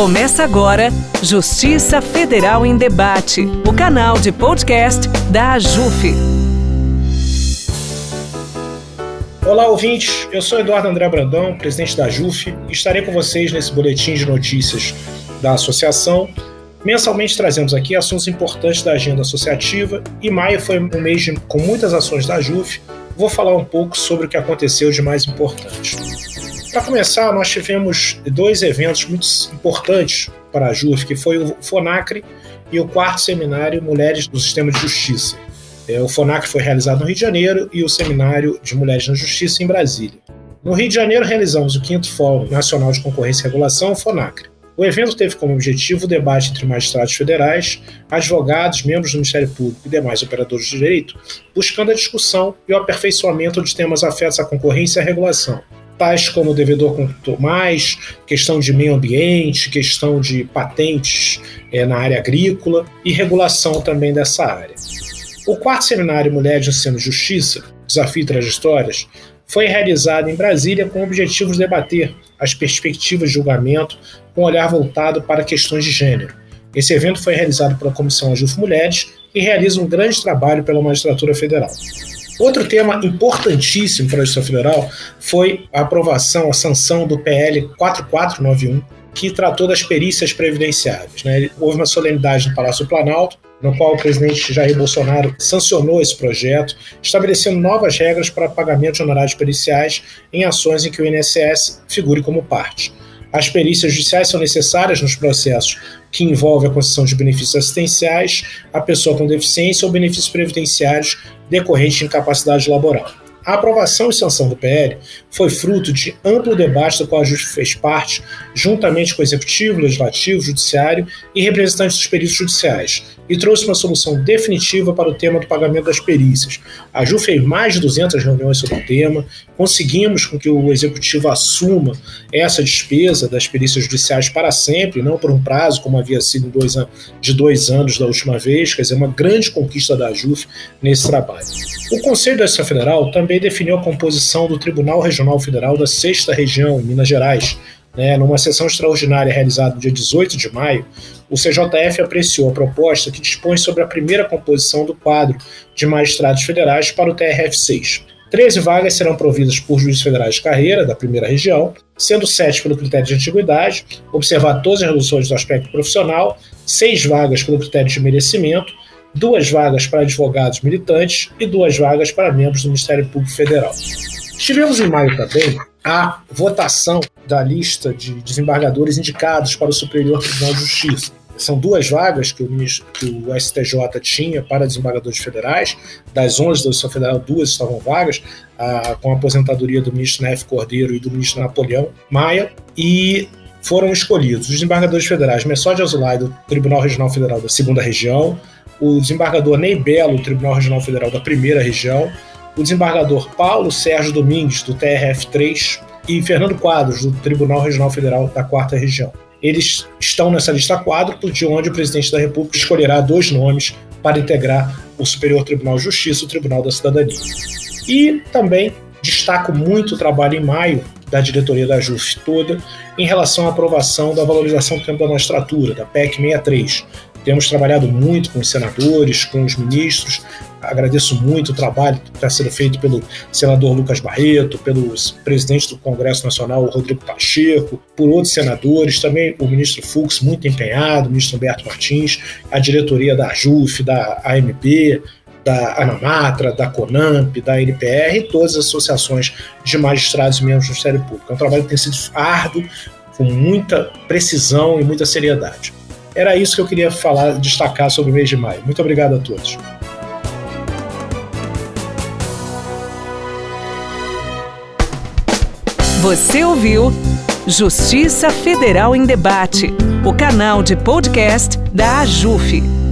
Começa agora Justiça Federal em Debate, o canal de podcast da AJUF. Olá, ouvintes. Eu sou Eduardo André Brandão, presidente da AJUF, e estarei com vocês nesse boletim de notícias da associação. Mensalmente trazemos aqui assuntos importantes da agenda associativa e maio foi um mês com muitas ações da AJUF. Vou falar um pouco sobre o que aconteceu de mais importante. Para começar, nós tivemos dois eventos muito importantes para a JUF, que foi o FONACRE e o quarto seminário Mulheres do Sistema de Justiça. É, o FONACRE foi realizado no Rio de Janeiro e o seminário de Mulheres na Justiça em Brasília. No Rio de Janeiro, realizamos o quinto Fórum Nacional de Concorrência e Regulação, o FONACRE. O evento teve como objetivo o debate entre magistrados federais, advogados, membros do Ministério Público e demais operadores de direito, buscando a discussão e o aperfeiçoamento de temas afetos à concorrência e à regulação, tais como o devedor contou mais, questão de meio ambiente, questão de patentes é, na área agrícola e regulação também dessa área. O quarto seminário Mulheres no Ensino de Justiça, Desafio e Trajetórias, foi realizado em Brasília com o objetivo de debater as perspectivas de julgamento com um olhar voltado para questões de gênero. Esse evento foi realizado pela Comissão Ajuf Mulheres e realiza um grande trabalho pela Magistratura Federal. Outro tema importantíssimo para a Justiça Federal foi a aprovação, a sanção do PL 4491, que tratou das perícias previdenciárias. Né? Houve uma solenidade no Palácio do Planalto, no qual o presidente Jair Bolsonaro sancionou esse projeto, estabelecendo novas regras para pagamento de honorários periciais em ações em que o INSS figure como parte. As perícias judiciais são necessárias nos processos que envolvem a concessão de benefícios assistenciais à pessoa com deficiência ou benefícios previdenciários decorrentes de incapacidade laboral. A aprovação e sanção do PL foi fruto de amplo debate do qual a Justiça fez parte, juntamente com o Executivo, Legislativo, Judiciário e representantes dos peritos judiciais, e trouxe uma solução definitiva para o tema do pagamento das perícias. A Ju fez mais de 200 reuniões sobre o tema, conseguimos com que o Executivo assuma essa despesa das perícias judiciais para sempre, não por um prazo, como havia sido de dois anos da última vez, quer dizer, uma grande conquista da JUF nesse trabalho. O Conselho da Justiça Federal também definiu a composição do Tribunal Regional Federal da Sexta Região, em Minas Gerais, né, numa sessão extraordinária realizada no dia 18 de maio, o CJF apreciou a proposta que dispõe sobre a primeira composição do quadro de magistrados federais para o TRF6. 13 vagas serão providas por juízes federais de carreira, da primeira região, sendo 7 pelo critério de antiguidade, observar todas as reduções do aspecto profissional, 6 vagas pelo critério de merecimento, duas vagas para advogados militantes e duas vagas para membros do Ministério Público Federal. Tivemos em maio também a votação da lista de desembargadores indicados para o Superior Tribunal de Justiça. São duas vagas que o, que o STJ tinha para desembargadores federais. Das 11 da Justiça Federal, duas estavam vagas, com a aposentadoria do ministro Nef Cordeiro e do ministro Napoleão Maia. E foram escolhidos os desembargadores federais Messode Azulay, do Tribunal Regional Federal da Segunda Região, o desembargador Ney Belo, do Tribunal Regional Federal da Primeira Região, o desembargador Paulo Sérgio Domingues, do TRF3, e Fernando Quadros, do Tribunal Regional Federal da Quarta Região. Eles estão nessa lista quádrupla, de onde o presidente da República escolherá dois nomes para integrar o Superior Tribunal de Justiça, o Tribunal da Cidadania. E também destaco muito o trabalho em maio da diretoria da JUF toda em relação à aprovação da valorização do tempo da magistratura, da PEC 63, temos trabalhado muito com os senadores, com os ministros. Agradeço muito o trabalho que está sendo feito pelo senador Lucas Barreto, pelo presidente do Congresso Nacional, Rodrigo Pacheco, por outros senadores, também o ministro Fux, muito empenhado, o ministro Humberto Martins, a diretoria da AJUF, da AMB, da Anamatra, da CONAMP, da NPR e todas as associações de magistrados e membros do Ministério Público. É um trabalho que tem sido árduo, com muita precisão e muita seriedade. Era isso que eu queria falar, destacar sobre o mês de maio. Muito obrigado a todos. Você ouviu Justiça Federal em Debate, o canal de podcast da AJUF.